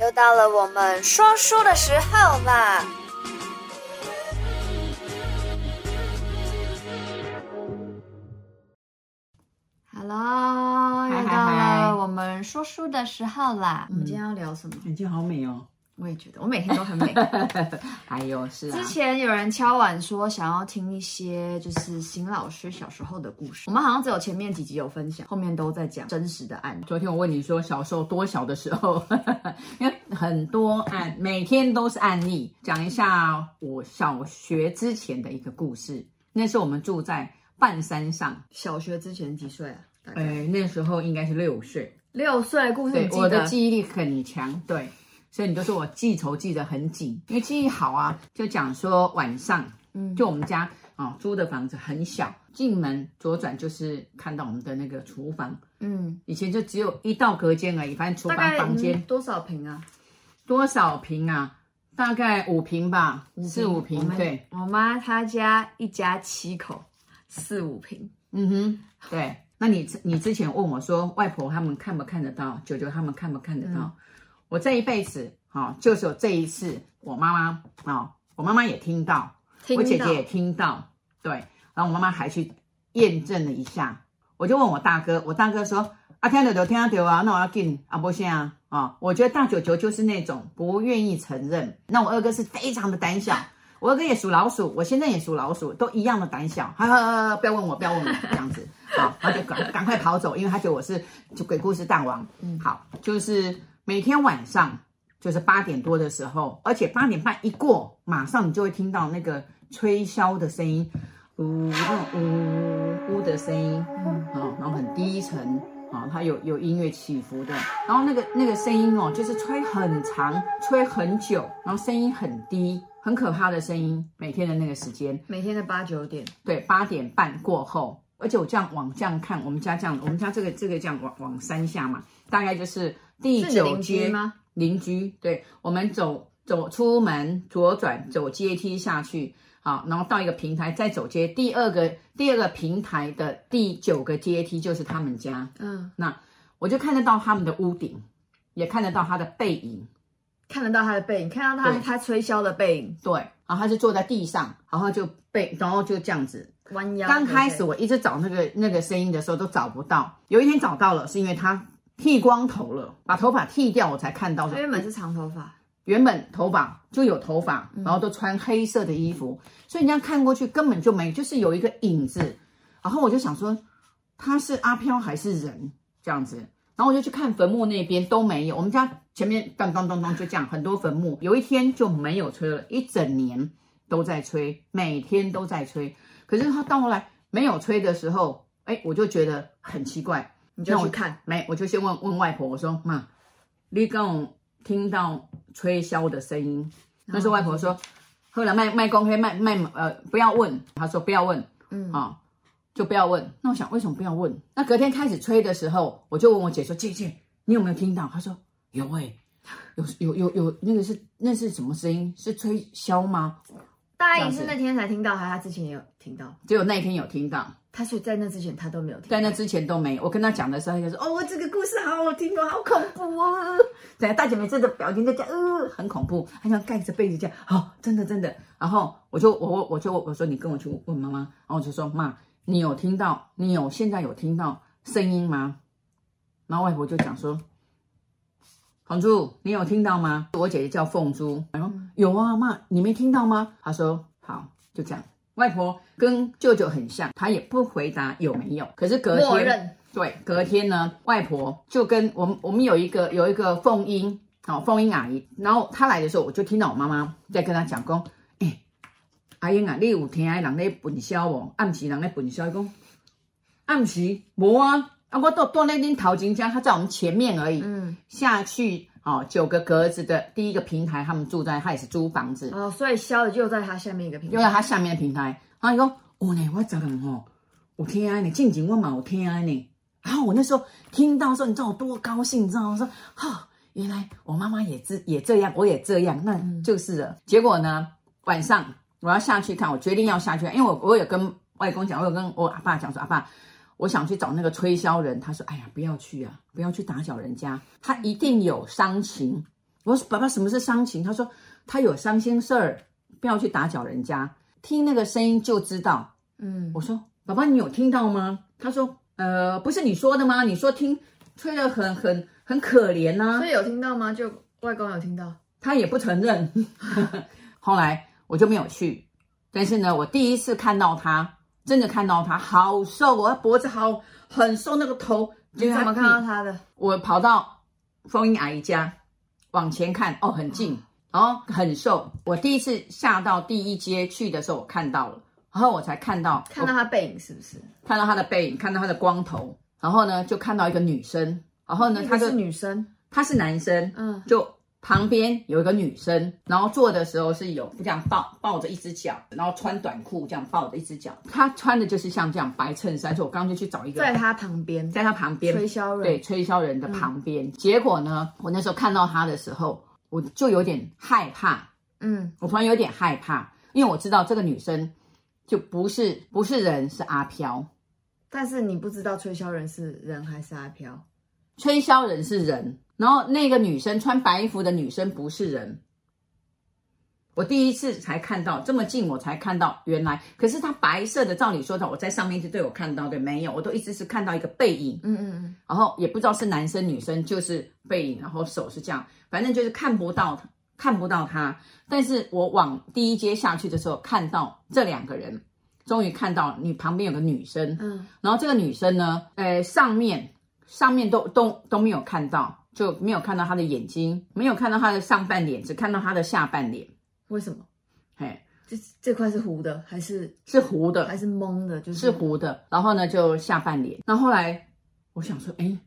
又到了我们说书的时候啦！Hello，又到了我们说书的时候啦！我们今天要聊什么？眼睛好美哦。我也觉得，我每天都很美。还有是啊，之前有人敲碗说想要听一些就是邢老师小时候的故事，我们好像只有前面几集有分享，后面都在讲真实的案。昨天我问你说小时候多小的时候，因为很多案，每天都是案例，讲一下我小学之前的一个故事。那时候我们住在半山上，小学之前几岁啊？呃，那时候应该是六岁。六岁故事，我的记忆力很强，对。所以你就说我记仇记得很紧，因为记忆好啊。就讲说晚上，嗯，就我们家啊、哦、租的房子很小，进门左转就是看到我们的那个厨房，嗯，以前就只有一道隔间而已，反正厨房房间、嗯、多少平啊？多少平啊？大概五平吧，四五平。对，我妈她家一家七口，四五平。嗯哼，对。那你你之前问我说，外婆他们看不看得到？舅舅他们看不看得到？嗯我这一辈子，哈，就是有这一次，我妈妈啊，我妈妈也听到，听到，我姐姐也听到，对，然后我妈妈还去验证了一下，我就问我大哥，我大哥说，啊，听得到，听得到啊，那我要进啊，不行啊，啊，我觉得大九九就是那种不愿意承认，那我二哥是非常的胆小，我二哥也属老鼠，我现在也属老鼠，都一样的胆小，哈哈，不要问我，不要问我，这样子，好，他就赶赶快跑走，因为他觉得我是就鬼故事大王，嗯，好，就是。每天晚上就是八点多的时候，而且八点半一过，马上你就会听到那个吹箫的声音，呜呜呜的声音，嗯，然后很低沉，啊，它有有音乐起伏的，然后那个那个声音哦，就是吹很长，吹很久，然后声音很低，很可怕的声音。每天的那个时间，每天的八九点，对，八点半过后，而且我这样往这样看，我们家这样，我们家这个这个这样往往山下嘛，大概就是。第九街吗？邻居，对，我们走走出门左转，走阶梯下去，好，然后到一个平台，再走街，第二个第二个平台的第九个阶梯就是他们家。嗯，那我就看得到他们的屋顶，也看得到他的背影，看得到他的背影，看到他他吹箫的背影。对，然后他就坐在地上，然后就背，然后就这样子弯腰。刚开始我一直找那个那个声音的时候都找不到，有一天找到了，是因为他。剃光头了，把头发剃掉，我才看到。他原本是长头发，原本头发就有头发，然后都穿黑色的衣服，嗯、所以你这样看过去根本就没，就是有一个影子。然后我就想说，他是阿飘还是人这样子？然后我就去看坟墓那边都没有。我们家前面当当当当就这样，很多坟墓。有一天就没有吹了，一整年都在吹，每天都在吹。可是他到后来没有吹的时候，哎，我就觉得很奇怪。你就去看没？我就先问问外婆，我说妈，你刚有听到吹箫的声音？那时候外婆说，后来卖卖公黑卖卖呃不要问，她说不要问，嗯啊、哦、就不要问。那我想为什么不要问？那隔天开始吹的时候，我就问我姐说姐姐，你有没有听到？她说有哎、欸，有有有有那个是那是什么声音？是吹箫吗？大姨是那天才听到，还是他之前也有听到？只有那一天有听到。他说在那之前他都没有听，在那之前都没有。我跟他讲的时候，他就说：“哦，这个故事好好听哦，好恐怖哦。”等下大姐妹真的表情在讲，呃，很恐怖，还想盖着被子讲，好、哦，真的真的。然后我就我我我就我说你跟我去问妈妈，然后我就说妈，你有听到？你有现在有听到声音吗？然后外婆就讲说：“红珠，你有听到吗？”我姐姐叫凤珠，然后有啊，妈，你没听到吗？她说好，就这样。外婆跟舅舅很像，她也不回答有没有。可是隔天，对，隔天呢，外婆就跟我们，我们有一个有一个凤英，好、哦，凤英阿姨。然后她来的时候，我就听到我妈妈在跟她讲讲：“哎、欸，阿英啊，你有听人在粪箫哦？暗时人在粪箫，讲暗时无啊，啊，我都多那边淘金家，他在我们前面而已。嗯，下去。”哦，九个格子的第一个平台，他们住在，他也是租房子。哦，所以箫的就在他下面一个平台，就在他下面的平台。他说：“哦呢，我怎么哦，我听啊，你静静我嘛，我听啊呢。”然后我那时候听到说，你知道我多高兴，你知道吗？我说：“哈、哦，原来我妈妈也这也这样，我也这样，那就是了。嗯”结果呢，晚上我要下去看，我决定要下去，因为我我有跟外公讲，我有跟我阿爸讲说，阿爸。我想去找那个吹箫人，他说：“哎呀，不要去啊，不要去打搅人家，他一定有伤情，我说爸爸，什么是伤情？他说他有伤心事儿，不要去打搅人家，听那个声音就知道。嗯，我说爸爸，你有听到吗？他说呃，不是你说的吗？你说听吹得很很很可怜呐、啊，所以有听到吗？就外公有听到，他也不承认。后来我就没有去，但是呢，我第一次看到他，真的看到他好瘦，我脖子好很瘦，那个头。你怎么看到他的？我跑到风英阿姨家，往前看，哦，很近，然后很瘦。我第一次下到第一阶去的时候，我看到了，然后我才看到，看到他背影是不是？看到他的背影，看到他的光头，然后呢，就看到一个女生，然后呢，他是女生，他是男生，嗯，就。旁边有一个女生，然后坐的时候是有这样抱抱着一只脚，然后穿短裤这样抱着一只脚。她穿的就是像这样白衬衫，所以我刚刚就去找一个，在她旁边，在她旁边吹箫人，对，吹箫人的旁边。嗯、结果呢，我那时候看到她的时候，我就有点害怕，嗯，我突然有点害怕，因为我知道这个女生就不是不是人，是阿飘。但是你不知道吹箫人是人还是阿飘？吹箫人是人。然后那个女生穿白衣服的女生不是人，我第一次才看到这么近，我才看到原来。可是她白色的，照理说的，我在上面就对我看到对没有，我都一直是看到一个背影，嗯嗯嗯，然后也不知道是男生女生，就是背影，然后手是这样，反正就是看不到他，看不到他。但是我往第一阶下去的时候，看到这两个人，终于看到你旁边有个女生，嗯，然后这个女生呢，呃，上面上面都都都没有看到。就没有看到他的眼睛，没有看到他的上半脸，只看到他的下半脸。为什么？嘿，这这块是糊的，还是是糊的，还是蒙的？就是是糊的。然后呢，就下半脸。那后，后来我想说，哎，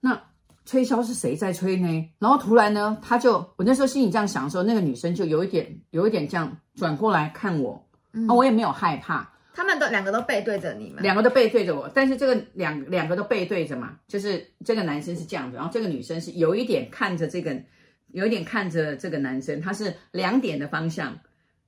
那吹箫是谁在吹呢？然后突然呢，他就我那时候心里这样想的时候，那个女生就有一点有一点这样转过来看我，嗯，我也没有害怕。他们都两个都背对着你们，两个都背对着我，但是这个两两个都背对着嘛，就是这个男生是这样子，然后这个女生是有一点看着这个，有一点看着这个男生，他是两点的方向，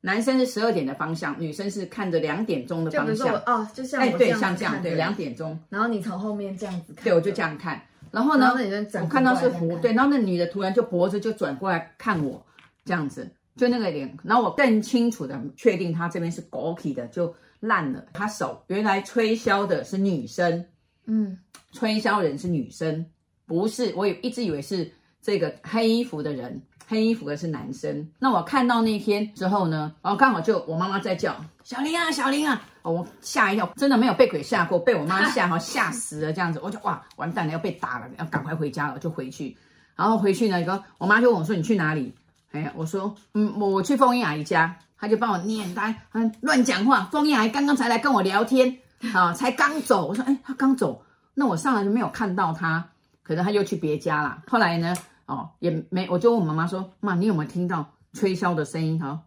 男生是十二点的方向，女生是看着两点钟的方向。哦，就像哎，对，像这样，对，两点钟。然后你从后面这样子看，对，我就这样看。然后呢，我看到是湖，对，然后那女的突然就脖子就转过来看我，这样子，就那个脸，然后我更清楚的确定他这边是狗皮的，就。烂了，他手。原来吹箫的是女生，嗯，吹箫人是女生，不是，我也一直以为是这个黑衣服的人，黑衣服的是男生。那我看到那天之后呢，然后刚好就我妈妈在叫小林啊，小林啊，哦，我吓一跳，真的没有被鬼吓过，被我妈吓哈 吓死了这样子，我就哇完蛋了，要被打了，要赶快回家了，就回去，然后回去呢，一个我妈就问我说你去哪里？哎呀，我说嗯，我去凤英阿姨家。他就帮我念单，嗯，乱讲话。凤英阿姨刚刚才来跟我聊天，啊，才刚走。我说，哎，他刚走，那我上来就没有看到他，可能他又去别家啦。后来呢，哦，也没，我就问我妈妈说，妈，你有没有听到吹箫的声音？哈，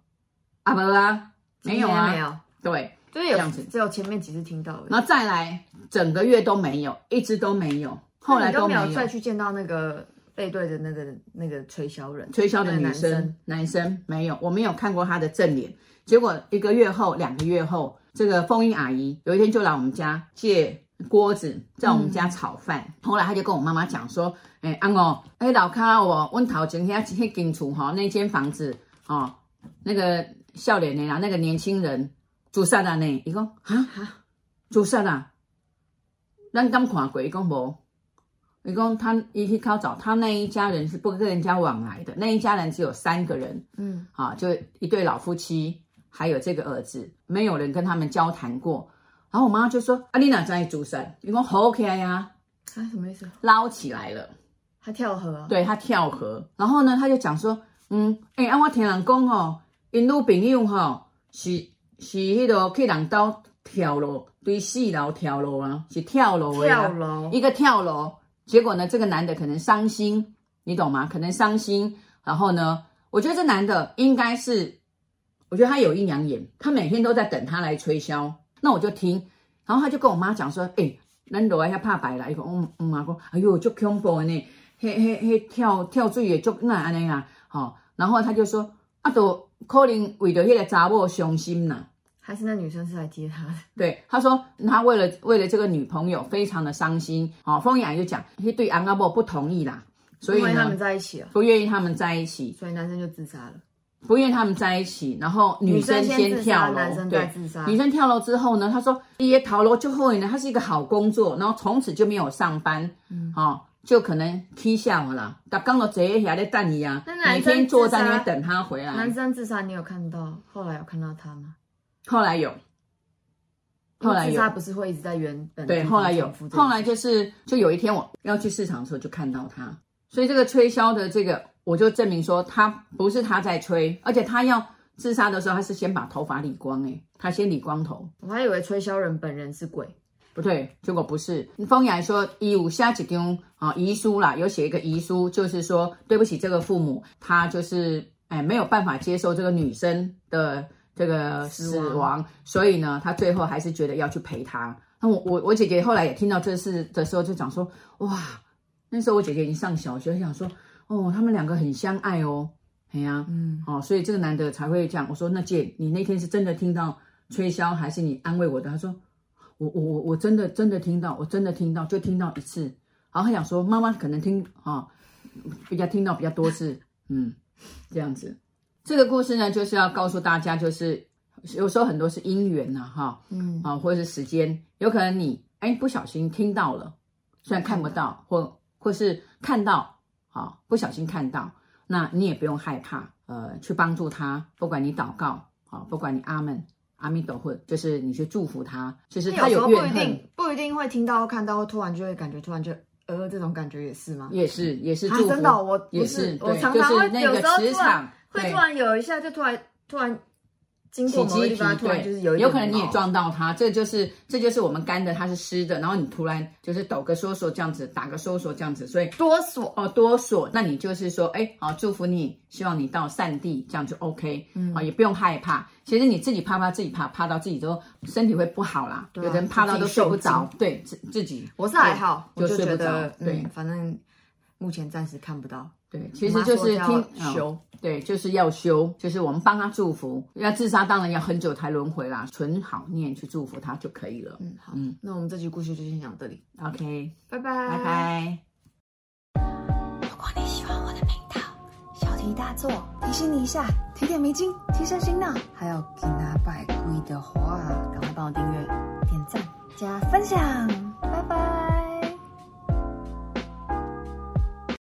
啊，没啊，没有啊，没有。对，就是有这样子，只有前面几次听到。然后再来，整个月都没有，一直都没有，后来都没有再去见到那个。背对着那个那个吹箫人，吹箫的女生，男生，男生没有，我没有看过他的正脸。结果一个月后，两个月后，这个风英阿姨有一天就来我们家借锅子，在我们家炒饭。嗯、后来他就跟我妈妈讲说：“哎、欸，安哦，哎，老卡我问头前天去进厝哈，那间房子哦，那个笑脸的啦，那个年轻人住啥的呢？伊讲哈哈，住啥的？咱刚看过，伊讲无。”你说他一去考找他那一家人是不跟人家往来的，那一家人只有三个人，嗯，啊，就一对老夫妻，还有这个儿子，没有人跟他们交谈过。然后我妈就说：“啊，你哪在竹山？你说好 OK 呀？啊，什么意思？捞起来了，他跳河，啊，对他跳河。然后呢，他就讲说，嗯，哎，啊，我听人讲吼，因女朋友吼是是迄个去人刀跳楼，对四楼跳楼啊，是跳楼的，跳楼一个跳楼。”结果呢，这个男的可能伤心，你懂吗？可能伤心。然后呢，我觉得这男的应该是，我觉得他有阴阳眼，他每天都在等他来吹箫。那我就听，然后他就跟我妈讲说：“哎，难得一下怕白了。”一个，我我妈说：“哎呦，就恐怖呢，嘿嘿嘿，跳跳水也就那安尼啊。”好，然后他就说：“啊，都可能为了那个查某伤心呐。”还是那女生是来接他的？对，他说他为了为了这个女朋友非常的伤心。哦，凤雅就讲，他对安阿伯不同意啦，所以呢，他们在一起了，不愿意他们在一起，所以男生就自杀了。不愿意他们在一起，然后女生先跳楼，男生在自杀。女生跳楼之后呢，他说：“爷爷逃楼就后悔呢，他是一个好工作，然后从此就没有上班，嗯，哦，就可能踢下我了。他刚到这一下在等你啊，每天坐在那边等他回来。男生自杀，你有看到？后来有看到他吗？后来有，后来有。自杀不是会一直在原本？对，后来有，后来就是就有一天我要去市场的时候就看到他，所以这个吹箫的这个。”我就证明说他不是他在吹，而且他要自杀的时候，他是先把头发理光，诶，他先理光头。我还以为吹箫人本人是鬼，不对，结果不是。风雅说，伊有写一张啊遗书啦，有写一个遗书，就是说对不起这个父母，他就是哎没有办法接受这个女生的这个死亡，所以呢，他最后还是觉得要去陪他。那我我我姐姐后来也听到这事的时候，就讲说，哇，那时候我姐姐已经上小学，想说。哦，他们两个很相爱哦，哎呀、啊，嗯，哦，所以这个男的才会这样。我说，那姐，你那天是真的听到吹箫，还是你安慰我的？他说，我我我我真的真的听到，我真的听到，就听到一次。然后他想说，妈妈可能听啊、哦，比较听到比较多次，嗯，这样子。这个故事呢，就是要告诉大家，就是有时候很多是因缘呐，哈，嗯，啊，或者是时间，有可能你哎不小心听到了，虽然看不到，或或是看到。啊，不小心看到，那你也不用害怕，呃，去帮助他。不管你祷告，啊，不管你阿门、阿弥陀佛，就是你去祝福他。就是他有怨恨，不一定不一定会听到、看到，突然就会感觉，突然就呃，这种感觉也是吗？也是，也是祝福。真的，我也是，我常常会有时候磁场会突然有一下，就突然突然。经过某个地方，突然就是有一，有可能你也撞到它，这就是这就是我们干的，它是湿的，然后你突然就是抖个缩缩这样子，打个嗦嗦这样子，所以哆嗦。哦哆嗦，那你就是说，哎，好祝福你，希望你到善地，这样就 OK，嗯，啊也不用害怕，其实你自己怕怕自己怕，怕到自己都身体会不好啦，有人怕到都睡不着，对自自己，我是还好，我就觉得对，反正目前暂时看不到。对，其实就是听修、哦，对，就是要修，就是我们帮他祝福。要自杀，当然要很久才轮回啦，存好念去祝福他就可以了。嗯，好，嗯，那我们这集故事就先讲到这里。OK，拜拜，拜拜。如果你喜欢我的频道，小题大做，提醒你一下，提点迷津，提升心脑，还有给他拜跪的话，赶快帮我订阅、点赞、加分享，拜拜。